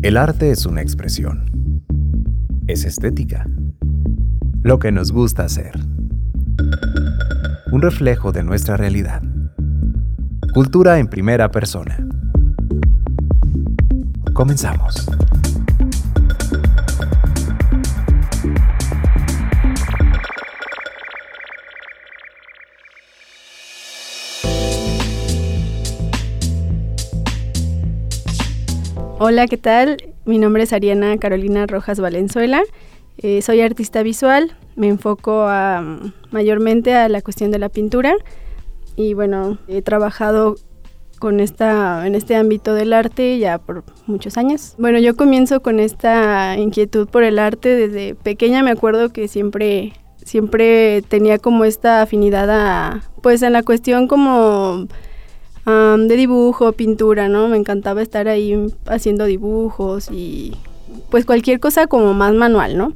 El arte es una expresión. Es estética. Lo que nos gusta hacer. Un reflejo de nuestra realidad. Cultura en primera persona. Comenzamos. Hola, ¿qué tal? Mi nombre es Ariana Carolina Rojas Valenzuela. Eh, soy artista visual, me enfoco mayormente a la cuestión de la pintura y bueno, he trabajado con esta, en este ámbito del arte ya por muchos años. Bueno, yo comienzo con esta inquietud por el arte desde pequeña, me acuerdo que siempre, siempre tenía como esta afinidad a, pues en la cuestión como de dibujo, pintura, ¿no? Me encantaba estar ahí haciendo dibujos y pues cualquier cosa como más manual, ¿no?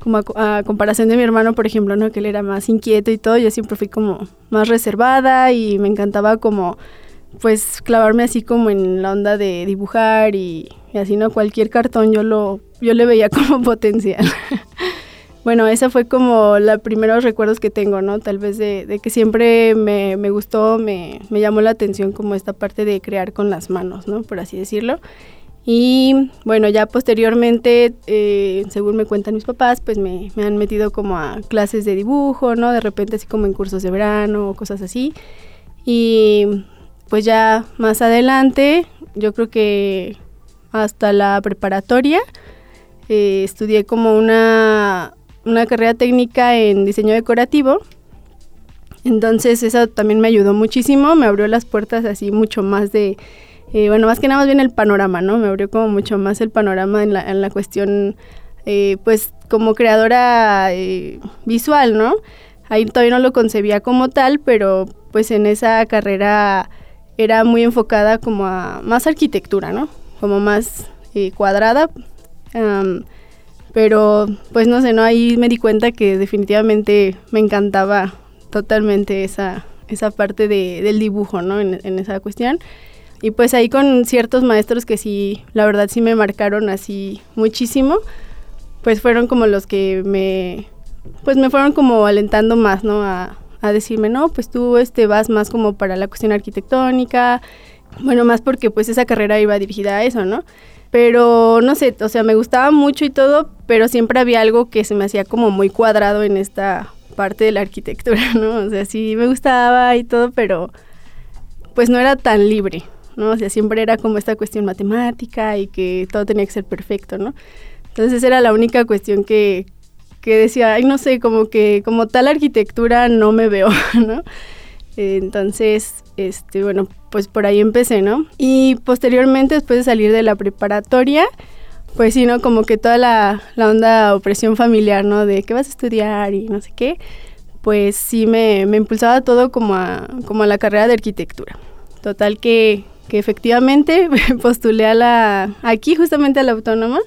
Como a, comparación de mi hermano, por ejemplo, ¿no? Que él era más inquieto y todo, yo siempre fui como más reservada y me encantaba como pues clavarme así como en la onda de dibujar y, y así, ¿no? Cualquier cartón yo lo, yo le veía como potencial. Bueno, esa fue como los primeros recuerdos que tengo, ¿no? Tal vez de, que siempre me, gustó, me, llamó la atención como esta parte de crear con las manos, ¿no? Por así decirlo. Y bueno, ya posteriormente, eh, según me cuentan mis papás, pues me, han metido como a clases de dibujo, ¿no? De repente así como en cursos de verano o cosas así. Y pues ya más adelante, yo creo que hasta la preparatoria, eh, estudié como una una carrera técnica en diseño decorativo. Entonces eso también me ayudó muchísimo, me abrió las puertas así mucho más de, eh, bueno, más que nada más bien el panorama, ¿no? Me abrió como mucho más el panorama en la, en la cuestión, eh, pues como creadora eh, visual, ¿no? Ahí todavía no lo concebía como tal, pero pues en esa carrera era muy enfocada como a más arquitectura, ¿no? Como más cuadrada. Pero pues no sé, ¿no? Ahí me di cuenta que definitivamente me encantaba totalmente esa, esa parte de, del dibujo, ¿no? En, en, esa cuestión. Y pues ahí con ciertos maestros que sí, la verdad sí me marcaron así muchísimo, pues fueron como los que me, pues me fueron como alentando más, ¿no? A, a decirme, no, pues tú este, vas más como para la cuestión arquitectónica, bueno, más porque pues esa carrera iba dirigida a eso, ¿no? Pero no sé, o sea, me gustaba mucho y todo, pero siempre había algo que se me hacía como muy cuadrado en esta parte de la arquitectura, ¿no? O sea, sí me gustaba y todo, pero pues no era tan libre, ¿no? O sea, siempre era como esta cuestión matemática y que todo tenía que ser perfecto, ¿no? Entonces era la única cuestión que, que decía, ay, no sé, como que como tal arquitectura no me veo, ¿no? Entonces, este, bueno, pues por ahí empecé, ¿no? Y posteriormente, después de salir de la preparatoria, pues sí, ¿no? Como que toda la, la onda opresión familiar, ¿no? De qué vas a estudiar y no sé qué, pues sí me, me impulsaba todo como a, como a la carrera de arquitectura. Total que, que efectivamente postulé a la, aquí justamente a la autónoma,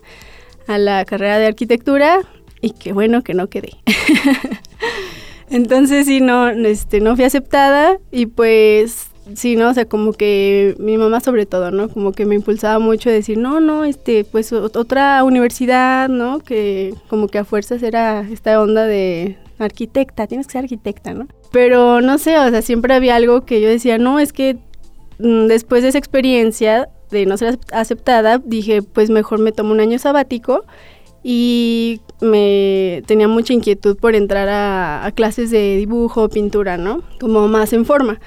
a la carrera de arquitectura y qué bueno que no quedé. Entonces sí, no, este, no fui aceptada y pues sí, ¿no? O sea, como que mi mamá sobre todo, ¿no? Como que me impulsaba mucho a decir, no, no, este, pues otra universidad, ¿no? Que como que a fuerzas era esta onda de arquitecta, tienes que ser arquitecta, ¿no? Pero no sé, o sea, siempre había algo que yo decía, no, es que mm, después de esa experiencia de no ser aceptada, dije, pues mejor me tomo un año sabático y me tenía mucha inquietud por entrar a, a clases de dibujo, pintura, ¿no? Como más en forma.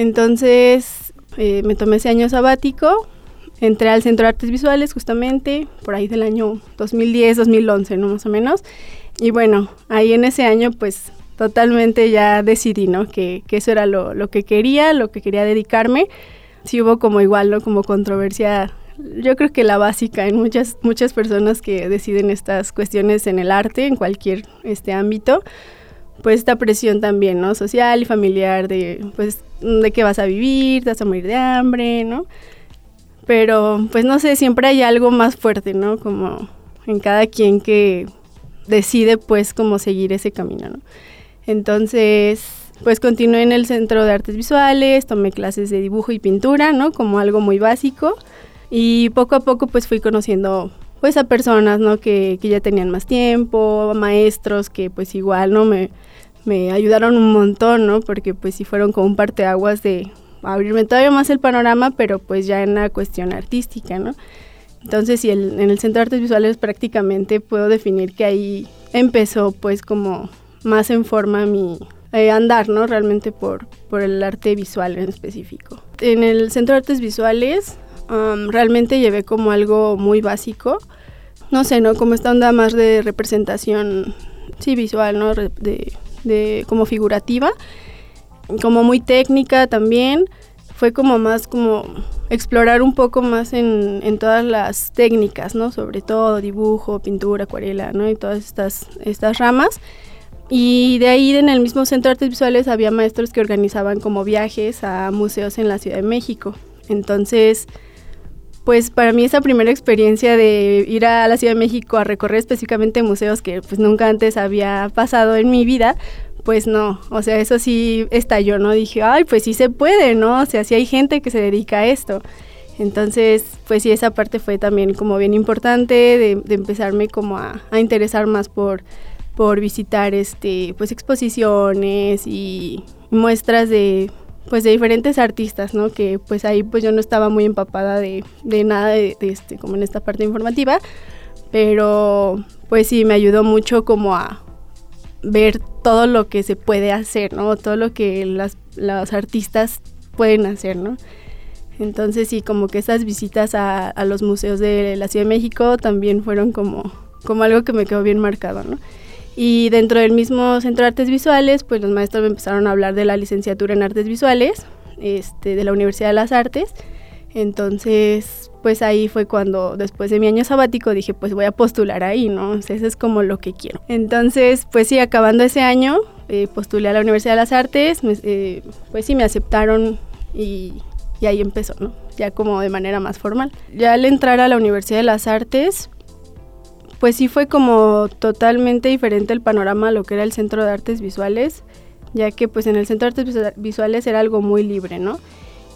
Entonces eh, me tomé ese año sabático, entré al Centro de Artes Visuales justamente por ahí del año 2010, 2011, ¿no? Más o menos. Y bueno, ahí en ese año pues totalmente ya decidí, ¿no? Que, que eso era lo, lo, que quería, lo que quería dedicarme. Sí hubo como igual, ¿no? Como controversia, yo creo que la básica en muchas, muchas personas que deciden estas cuestiones en el arte, en cualquier este ámbito pues esta presión también, ¿no? Social y familiar de, pues, de qué vas a vivir, te vas a morir de hambre, ¿no? Pero, pues no sé, siempre hay algo más fuerte, ¿no? Como en cada quien que decide, pues, cómo seguir ese camino, ¿no? Entonces, pues continué en el Centro de Artes Visuales, tomé clases de dibujo y pintura, ¿no? Como algo muy básico. Y poco a poco pues fui conociendo pues a personas, ¿no? Que, que ya tenían más tiempo, maestros que pues igual, ¿no? Me, me ayudaron un montón, ¿no? Porque pues sí fueron como un parteaguas de abrirme todavía más el panorama, pero pues ya en la cuestión artística, ¿no? Entonces, sí, el, en el Centro de Artes Visuales prácticamente puedo definir que ahí empezó pues como más en forma mi eh, andar, ¿no? Realmente por, por el arte visual en específico. En el Centro de Artes Visuales um, realmente llevé como algo muy básico, no sé, ¿no? Como esta onda más de representación, sí, visual, ¿no? De, de como figurativa, como muy técnica también. Fue como más como explorar un poco más en, en, todas las técnicas, ¿no? Sobre todo dibujo, pintura, acuarela, ¿no? Y todas estas, estas ramas. Y de ahí en el mismo Centro de Artes Visuales había maestros que organizaban como viajes a museos en la Ciudad de México. Entonces, pues para mí esa primera experiencia de ir a la Ciudad de México a recorrer específicamente museos que pues nunca antes había pasado en mi vida, pues no, o sea, eso sí estalló, ¿no? Dije, ay, pues sí se puede, ¿no? O sea, sí hay gente que se dedica a esto. Entonces, pues sí, esa parte fue también como bien importante de, de empezarme como a, a, interesar más por, por visitar este, pues exposiciones y muestras de, pues de diferentes artistas, ¿no? Que pues ahí pues yo no estaba muy empapada de, de nada de, de, este, como en esta parte informativa, pero pues sí me ayudó mucho como a ver todo lo que se puede hacer, ¿no? Todo lo que las, los artistas pueden hacer, ¿no? Entonces sí, como que esas visitas a, a, los museos de la Ciudad de México también fueron como, como algo que me quedó bien marcado, ¿no? Y dentro del mismo Centro de Artes Visuales, pues los maestros me empezaron a hablar de la licenciatura en Artes Visuales, este, de la Universidad de las Artes. Entonces, pues ahí fue cuando, después de mi año sabático, dije, pues voy a postular ahí, ¿no? O sea, eso es como lo que quiero. Entonces, pues sí, acabando ese año, eh, postulé a la Universidad de las Artes, me, eh, pues sí, me aceptaron y, y ahí empezó, ¿no? Ya como de manera más formal. Ya al entrar a la Universidad de las Artes, pues sí fue como totalmente diferente el panorama a lo que era el Centro de Artes Visuales, ya que pues en el Centro de Artes Visuales era algo muy libre, ¿no?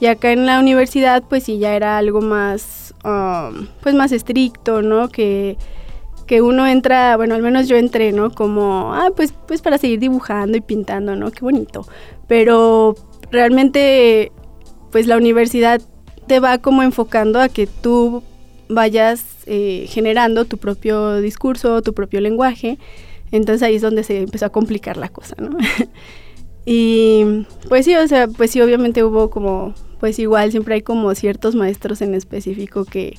Y acá en la universidad pues sí ya era algo más, um, pues más estricto, ¿no? Que, que uno entra, bueno, al menos yo entré, ¿no? Como, ah, pues, pues para seguir dibujando y pintando, ¿no? Qué bonito. Pero realmente, pues la universidad te va como enfocando a que tú vayas eh, generando tu propio discurso, tu propio lenguaje. Entonces ahí es donde se empezó a complicar la cosa, ¿no? y pues sí, o sea, pues sí, obviamente hubo como, pues igual siempre hay como ciertos maestros en específico que,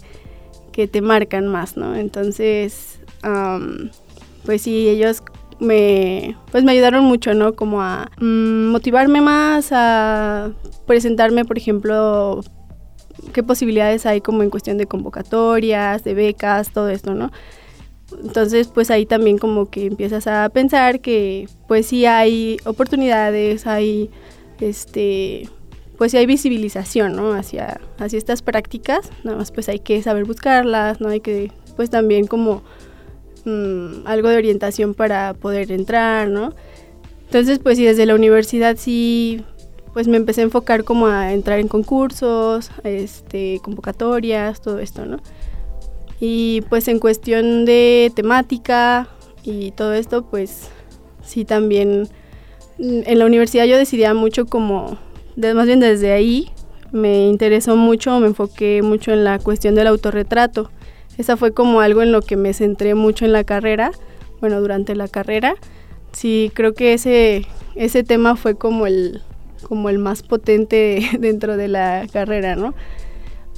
que te marcan más, ¿no? Entonces, pues sí, ellos me, pues me ayudaron mucho, ¿no? Como a mm, motivarme más, a presentarme, por ejemplo, qué posibilidades hay como en cuestión de convocatorias, de becas, todo esto, ¿no? Entonces, pues ahí también como que empiezas a pensar que pues sí hay oportunidades, hay este pues sí hay visibilización, ¿no? Hacia, hacia estas prácticas, nada más pues hay que saber buscarlas, ¿no? Hay que pues también como mmm, algo de orientación para poder entrar, ¿no? Entonces, pues sí, desde la universidad sí pues me empecé a enfocar como a entrar en concursos, este, convocatorias, todo esto, ¿no? Y pues en cuestión de temática y todo esto, pues sí también mm, en la universidad yo decidía mucho como, más bien desde ahí, me interesó mucho, me enfoqué mucho en la cuestión del autorretrato. Esa fue como algo en lo que me centré mucho en la carrera, bueno, durante la carrera. Sí, creo que ese, ese tema fue como el, como el más potente dentro de la carrera, ¿no?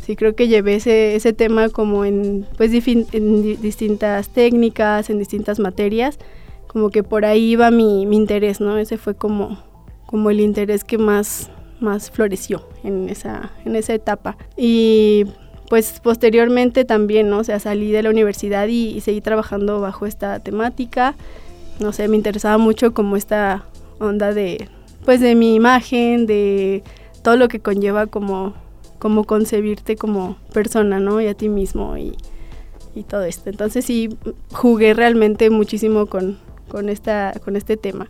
Sí, creo que llevé ese, ese tema como en, pues, en distintas técnicas, en distintas materias, como que por ahí iba mi, mi interés, ¿no? Ese fue como, como el interés que más, más floreció en esa, en esa etapa. Y pues posteriormente también, ¿no? O sea, salí de la universidad y, y seguí trabajando bajo esta temática. No sé, me interesaba mucho como esta onda de, pues de mi imagen, de todo lo que conlleva como, como concebirte como persona, ¿no? Y a ti mismo y, y todo esto. Entonces sí, jugué realmente muchísimo con, con, esta, con este tema.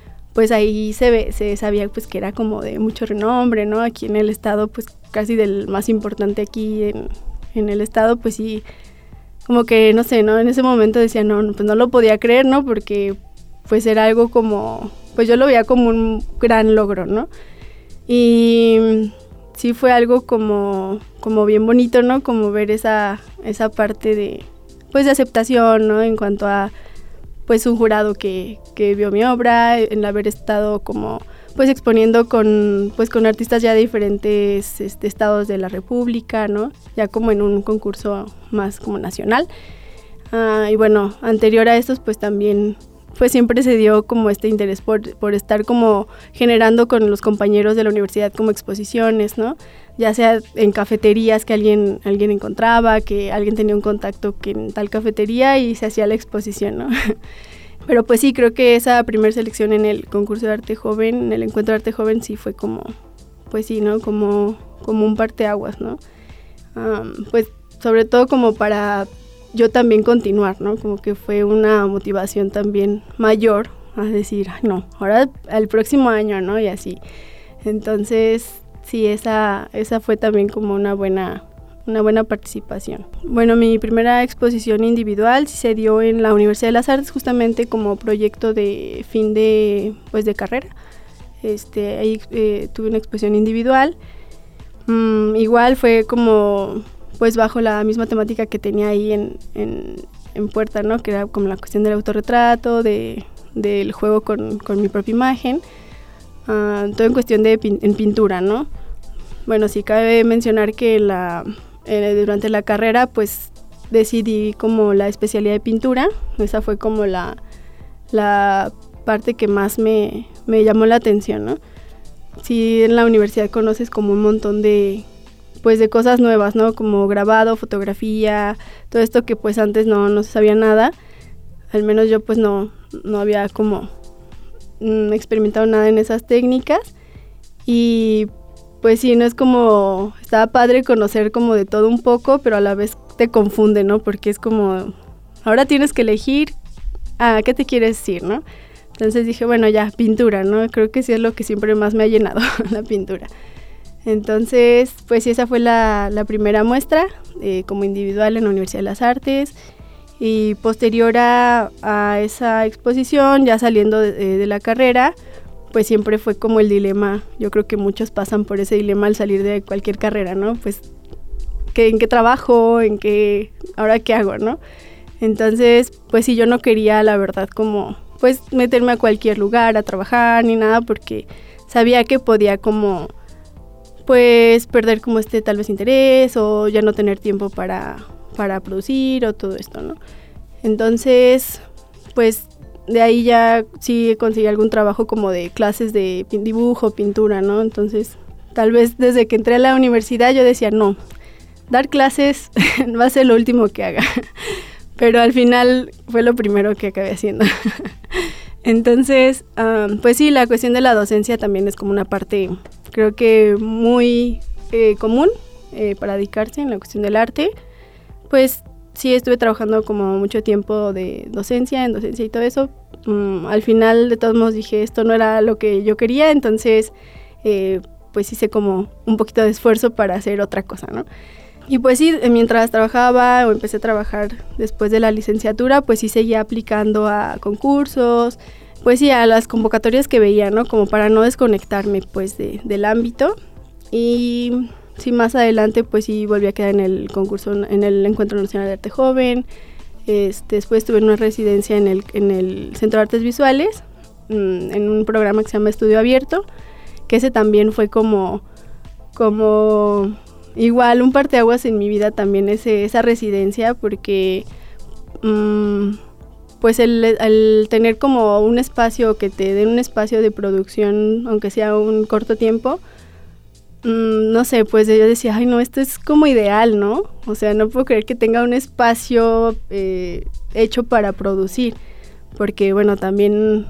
pues ahí se ve, se sabía pues que era como de mucho renombre, ¿no? Aquí en el estado, pues casi del más importante aquí en, en el estado, pues sí, como que, no sé, ¿no? En ese momento decía, no, pues no lo podía creer, ¿no? Porque pues era algo como, pues yo lo veía como un gran logro, ¿no? Y sí fue algo como, como bien bonito, ¿no? Como ver esa, esa parte de, pues de aceptación, ¿no? En cuanto a, pues un jurado que, que vio mi obra, en haber estado como, pues exponiendo con, pues con artistas ya de diferentes este, estados de la República, ¿no? Ya como en un concurso más como nacional. Ah, y bueno, anterior a estos, pues también pues siempre se dio como este interés por, por estar como generando con los compañeros de la universidad como exposiciones, ¿no? Ya sea en cafeterías que alguien, alguien encontraba, que alguien tenía un contacto que en tal cafetería y se hacía la exposición, ¿no? Pero pues sí, creo que esa primera selección en el concurso de arte joven, en el encuentro de arte joven, sí fue como, pues sí, ¿no? Como, como un parteaguas, ¿no? Am, pues sobre todo como para yo también continuar, ¿no? Como que fue una motivación también mayor a decir, "Ay, no, ahora el próximo año, ¿no? Y así. Entonces, sí, esa, esa fue también como una buena, una buena participación. Bueno, mi primera exposición individual se dio en la Universidad de las Artes justamente como proyecto de fin de, pues, de carrera. Este, ahí eh, tuve una exposición individual. Mm, igual fue como pues bajo la misma temática que tenía ahí en, en, en Puerta, ¿no? Que era como la cuestión del autorretrato, de, del juego con, con mi propia imagen, ah, todo en cuestión de pin- en pintura, ¿no? Bueno, sí cabe mencionar que la, eh, durante la carrera pues decidí como la especialidad de pintura, esa fue como la, la parte que más me, me llamó la atención, ¿no? Sí, en la universidad conoces como un montón de, pues de cosas nuevas, ¿no? Como grabado, fotografía, todo esto que pues antes no, no se sabía nada. Al menos yo pues no, no había como mm, experimentado nada en esas técnicas. Y pues sí, no es como, estaba padre conocer como de todo un poco, pero a la vez te confunde, ¿no? Porque es como, ahora tienes que elegir a qué te quieres decir, ¿no? Entonces dije, bueno, ya, pintura, ¿no? Creo que sí es lo que siempre más me ha llenado, la pintura. Entonces, pues sí, esa fue la, la primera muestra eh, como individual en la Universidad de las Artes. Y posterior a, esa exposición, ya saliendo de, de la carrera, pues siempre fue como el dilema. Yo creo que muchos pasan por ese dilema al salir de cualquier carrera, ¿no? Pues, ¿qué, ¿en qué trabajo? ¿En qué? ¿Ahora qué hago, no? Entonces, pues sí, yo no quería, la verdad, como, pues meterme a cualquier lugar a trabajar ni nada, porque sabía que podía como, pues perder como este tal vez interés o ya no tener tiempo para, para producir o todo esto, ¿no? Entonces, pues de ahí ya sí conseguí algún trabajo como de clases de dibujo, pintura, ¿no? Entonces, tal vez desde que entré a la universidad yo decía, no, dar clases va a ser lo último que haga. Pero al final fue lo primero que acabé haciendo. Entonces, pues sí, la cuestión de la docencia también es como una parte, creo que muy eh, común eh, para dedicarse en la cuestión del arte. Pues sí, estuve trabajando como mucho tiempo de docencia, en docencia y todo eso. Um, al final, de todos modos, dije, esto no era lo que yo quería, entonces, eh, pues hice como un poquito de esfuerzo para hacer otra cosa, ¿no? Y pues sí, mientras trabajaba o empecé a trabajar después de la licenciatura, pues sí seguía aplicando a concursos, pues sí, a las convocatorias que veía, ¿no? Como para no desconectarme pues de, del ámbito. Y sí, más adelante pues sí volví a quedar en el concurso, en el Encuentro Nacional de Arte Joven. Este, después tuve una residencia en el, en el Centro de Artes Visuales, mm, en un programa que se llama Estudio Abierto, que ese también fue como, como igual un parteaguas en mi vida también ese, esa residencia porque mm, pues el, el, tener como un espacio que te den un espacio de producción aunque sea un corto tiempo mm, no sé pues yo decía ay no esto es como ideal no o sea no puedo creer que tenga un espacio eh, hecho para producir porque bueno también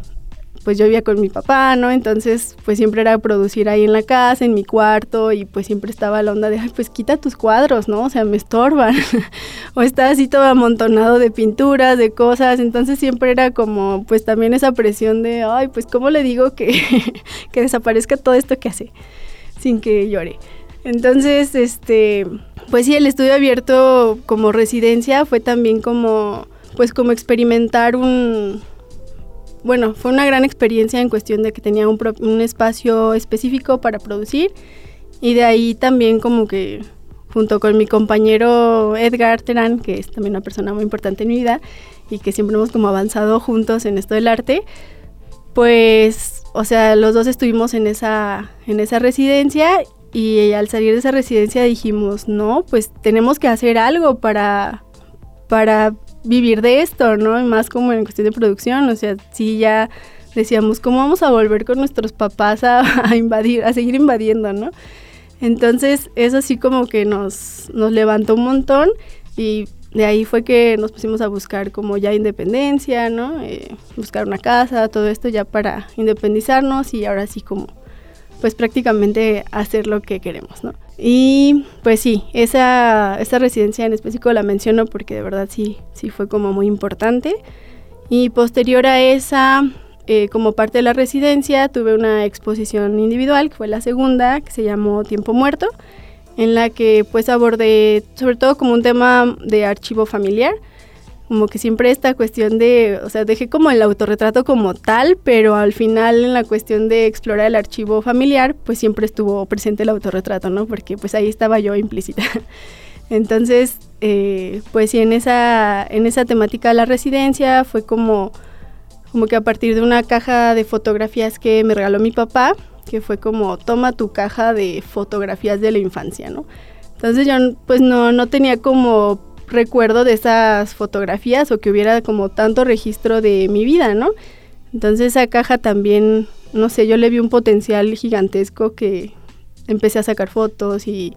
pues yo vivía con mi papá, ¿no? Entonces, pues siempre era producir ahí en la casa, en mi cuarto, y pues siempre estaba la onda de, ay, pues quita tus cuadros, ¿no? O sea, me estorban. o está así todo amontonado de pinturas, de cosas, entonces siempre era como, pues también esa presión de, ay, pues cómo le digo que, que desaparezca todo esto que hace, sin que llore. Entonces, este, pues sí, el estudio abierto como residencia fue también como, pues como experimentar un bueno, fue una gran experiencia en cuestión de que tenía un, un, espacio específico para producir y de ahí también como que junto con mi compañero Edgar Terán, que es también una persona muy importante en mi vida y que siempre hemos como avanzado juntos en esto del arte, pues, o sea, los dos estuvimos en esa, en esa residencia y al salir de esa residencia dijimos, no, pues tenemos que hacer algo para, para vivir de esto, ¿no? Y más como en cuestión de producción, o sea, sí ya decíamos, ¿cómo vamos a volver con nuestros papás a, a, invadir, a seguir invadiendo, ¿no? Entonces, eso sí como que nos, nos levantó un montón y de ahí fue que nos pusimos a buscar como ya independencia, ¿no? Eh, buscar una casa, todo esto ya para independizarnos y ahora sí como pues prácticamente hacer lo que queremos, ¿no? Y pues sí, esa, esa residencia en específico la menciono porque de verdad sí, sí fue como muy importante. Y posterior a esa, eh, como parte de la residencia, tuve una exposición individual, que fue la segunda, que se llamó Tiempo Muerto, en la que pues abordé sobre todo como un tema de archivo familiar, como que siempre esta cuestión de, o sea, dejé como el autorretrato como tal, pero al final en la cuestión de explorar el archivo familiar, pues siempre estuvo presente el autorretrato, ¿no? Porque pues ahí estaba yo implícita. Entonces, eh, pues sí, en esa, en esa temática de la residencia fue como, como que a partir de una caja de fotografías que me regaló mi papá, que fue como, toma tu caja de fotografías de la infancia, ¿no? Entonces yo pues no, no tenía como recuerdo de esas fotografías o que hubiera como tanto registro de mi vida, ¿no? Entonces esa caja también, no sé, yo le vi un potencial gigantesco que empecé a sacar fotos y,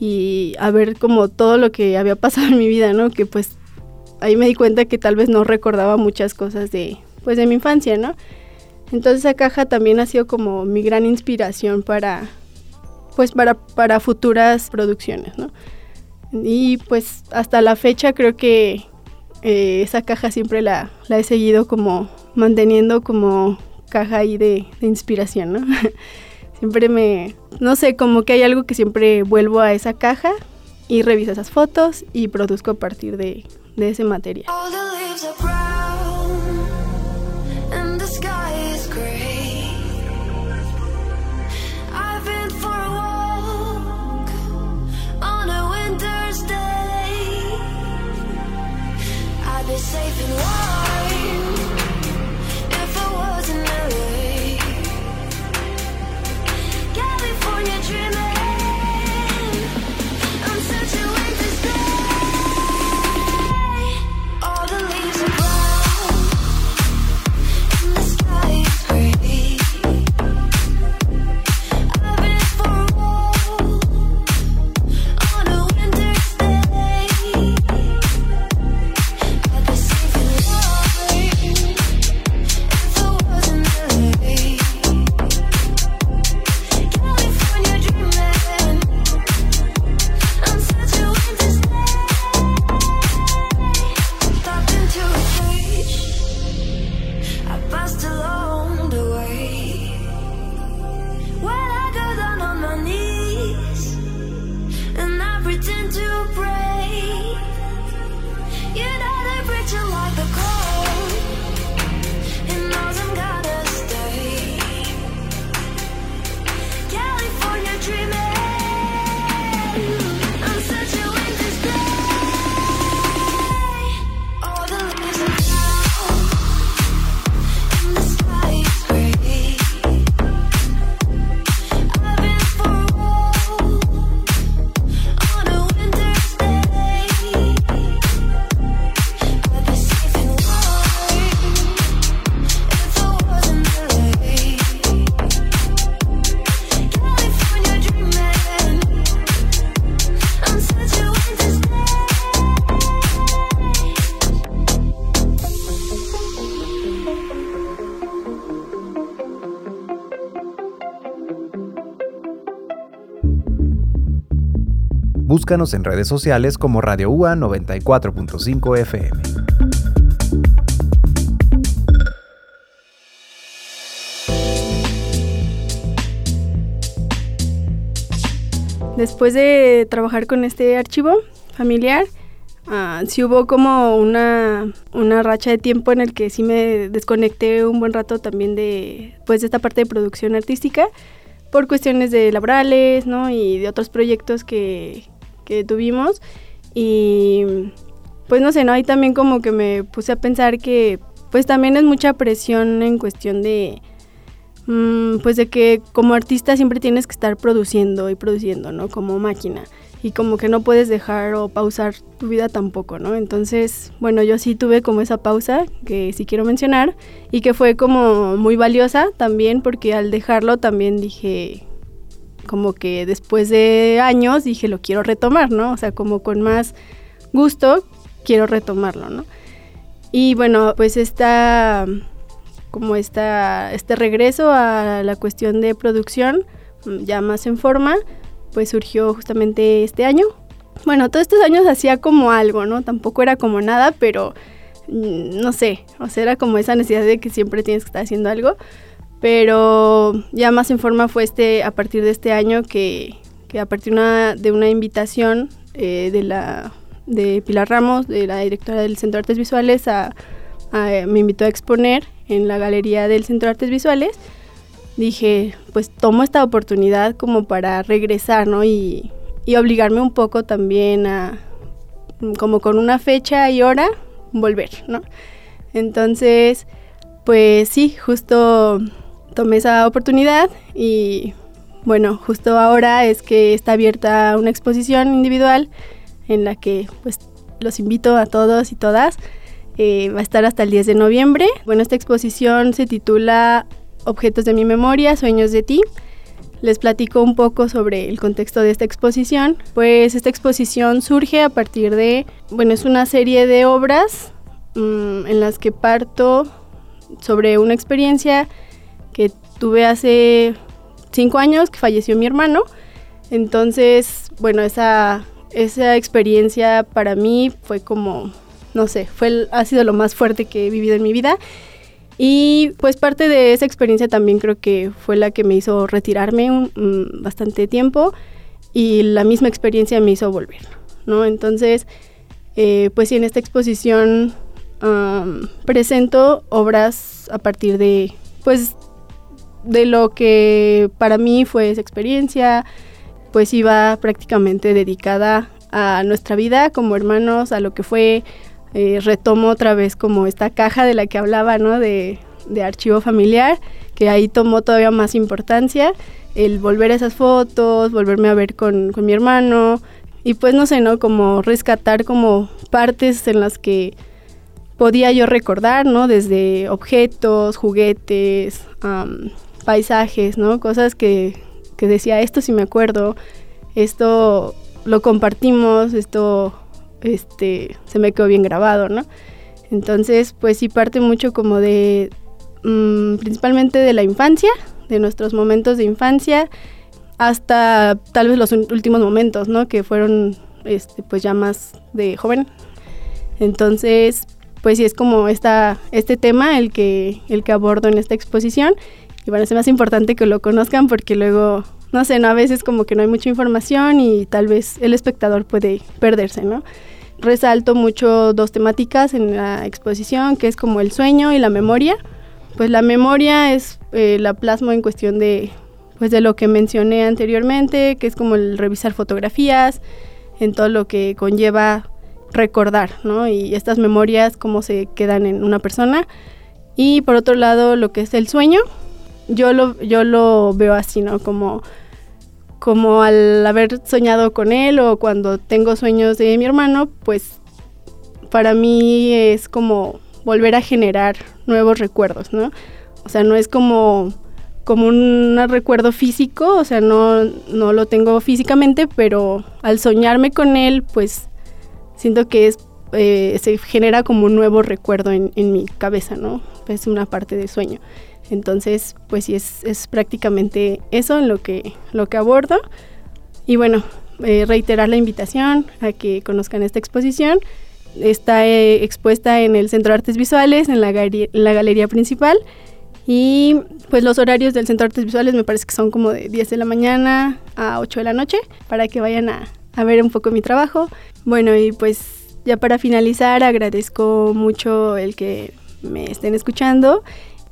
y a ver como todo lo que había pasado en mi vida, ¿no? Que pues ahí me di cuenta que tal vez no recordaba muchas cosas de, pues de mi infancia, ¿no? Entonces esa caja también ha sido como mi gran inspiración para, pues para, para futuras producciones, ¿no? Y pues hasta la fecha creo que eh, esa caja siempre la, la, he seguido como manteniendo como caja ahí de, inspiración, ¿no? siempre me, no sé, como que hay algo que siempre vuelvo a esa caja y reviso esas fotos y produzco a partir de, de ese material. Safe and warm Búscanos en redes sociales como Radio UA 94.5 FM. Después de trabajar con este archivo familiar, ah, sí hubo como una, una racha de tiempo en el que sí me desconecté un buen rato también de, pues, de esta parte de producción artística por cuestiones de laborales, ¿no? Y de otros proyectos que, que tuvimos. Y pues no sé, ¿no? Ahí también como que me puse a pensar que pues también es mucha presión en cuestión de mm, pues de que como artista siempre tienes que estar produciendo y produciendo, ¿no? Como máquina. Y como que no puedes dejar o pausar tu vida tampoco, ¿no? Entonces, bueno, yo sí tuve como esa pausa que sí quiero mencionar y que fue como muy valiosa también porque al dejarlo también dije como que después de años dije lo quiero retomar, ¿no? O sea, como con más gusto quiero retomarlo, ¿no? Y bueno, pues esta como esta, este regreso a la cuestión de producción mm, ya más en forma, pues surgió justamente este año. Bueno, todos estos años hacía como algo, ¿no? Tampoco era como nada, pero mm, no sé, o sea, era como esa necesidad de que siempre tienes que estar haciendo algo. Pero ya más en forma fue este, a partir de este año que, que a partir una, de una invitación eh, de la de Pilar Ramos, de la directora del Centro de Artes Visuales, me invitó a exponer en la galería del Centro de Artes Visuales. Dije, pues tomo esta oportunidad como para regresar, ¿no? Y, y obligarme un poco también a, como con una fecha y hora, volver, ¿no? Entonces, pues sí, justo tomé esa oportunidad y bueno, justo ahora es que está abierta una exposición individual en la que pues los invito a todos y todas. Eh, va a estar hasta el 10 de noviembre. Bueno, esta exposición se titula Objetos de mi memoria, Sueños de ti. Les platico un poco sobre el contexto de esta exposición. Pues esta exposición surge a partir de, bueno, es una serie de obras mm, en las que parto sobre una experiencia que tuve hace cinco años, que falleció mi hermano. Entonces, bueno, esa, esa experiencia para mí fue como, no sé, fue, ha sido lo más fuerte que he vivido en mi vida. Y pues parte de esa experiencia también creo que fue la que me hizo retirarme un- mm, bastante tiempo y la misma experiencia me hizo volver, ¿no? Entonces, Eh, pues sí, en esta exposición um, presento obras a partir de, pues, de lo que para mí fue esa experiencia, pues iba prácticamente dedicada a nuestra vida como hermanos, a lo que fue, eh, retomo otra vez como esta caja de la que hablaba, ¿no? De, de archivo familiar, que ahí tomó todavía más importancia, el volver a esas fotos, volverme a ver con, con mi hermano, y pues no sé, ¿no? Como rescatar como partes en las que podía yo recordar, ¿no? Desde objetos, juguetes, um, paisajes, ¿no? Cosas que, que decía, esto sí me acuerdo, esto lo compartimos, esto este, se me quedó bien grabado, ¿no? Entonces, pues sí parte mucho como de, mmm, principalmente de la infancia, de nuestros momentos de infancia, hasta tal vez los últimos momentos, ¿no? Que fueron, este, pues ya más de joven. Entonces, pues sí es como esta, este tema el que, el que abordo en esta exposición. Y bueno, es más importante que lo conozcan porque luego, no sé, ¿no? a veces como que no hay mucha información y tal vez el espectador puede perderse, ¿no? Resalto mucho dos temáticas en la exposición, que es como el sueño y la memoria. Pues la memoria es eh, la plasmo en cuestión de, pues de lo que mencioné anteriormente, que es como el revisar fotografías, en todo lo que conlleva recordar, ¿no? Y estas memorias, cómo se quedan en una persona. Y por otro lado, lo que es el sueño, yo lo, yo lo veo así, ¿no? Como, como al haber soñado con él o cuando tengo sueños de mi hermano, pues para mí es como volver a generar nuevos recuerdos, ¿no? O sea, no es como, como un recuerdo físico, o sea, no, no lo tengo físicamente, pero al soñarme con él, pues siento que es, eh, se genera como un nuevo recuerdo en, en, mi cabeza, ¿no? Es una parte de sueño. Entonces, pues sí, es, es prácticamente eso en lo que, lo que abordo. Y bueno, eh, reiterar la invitación a que conozcan esta exposición. Está eh, expuesta en el Centro de Artes Visuales, en la, en la galería principal. Y pues los horarios del Centro de Artes Visuales me parece que son como de 10 de la mañana a 8 de la noche, para que vayan a, a ver un poco mi trabajo. Bueno, y pues ya para finalizar, agradezco mucho el que me estén escuchando,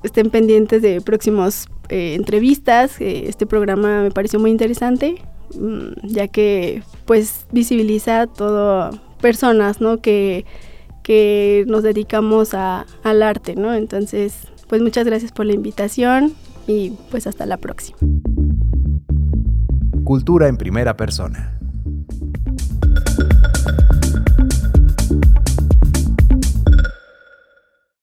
estén pendientes de próximos eh, entrevistas. Eh, este programa me pareció muy interesante, mmm, ya que pues visibiliza todo personas, ¿no? Que, que nos dedicamos a, al arte, ¿no? Entonces, pues muchas gracias por la invitación y pues hasta la próxima. Cultura en primera persona.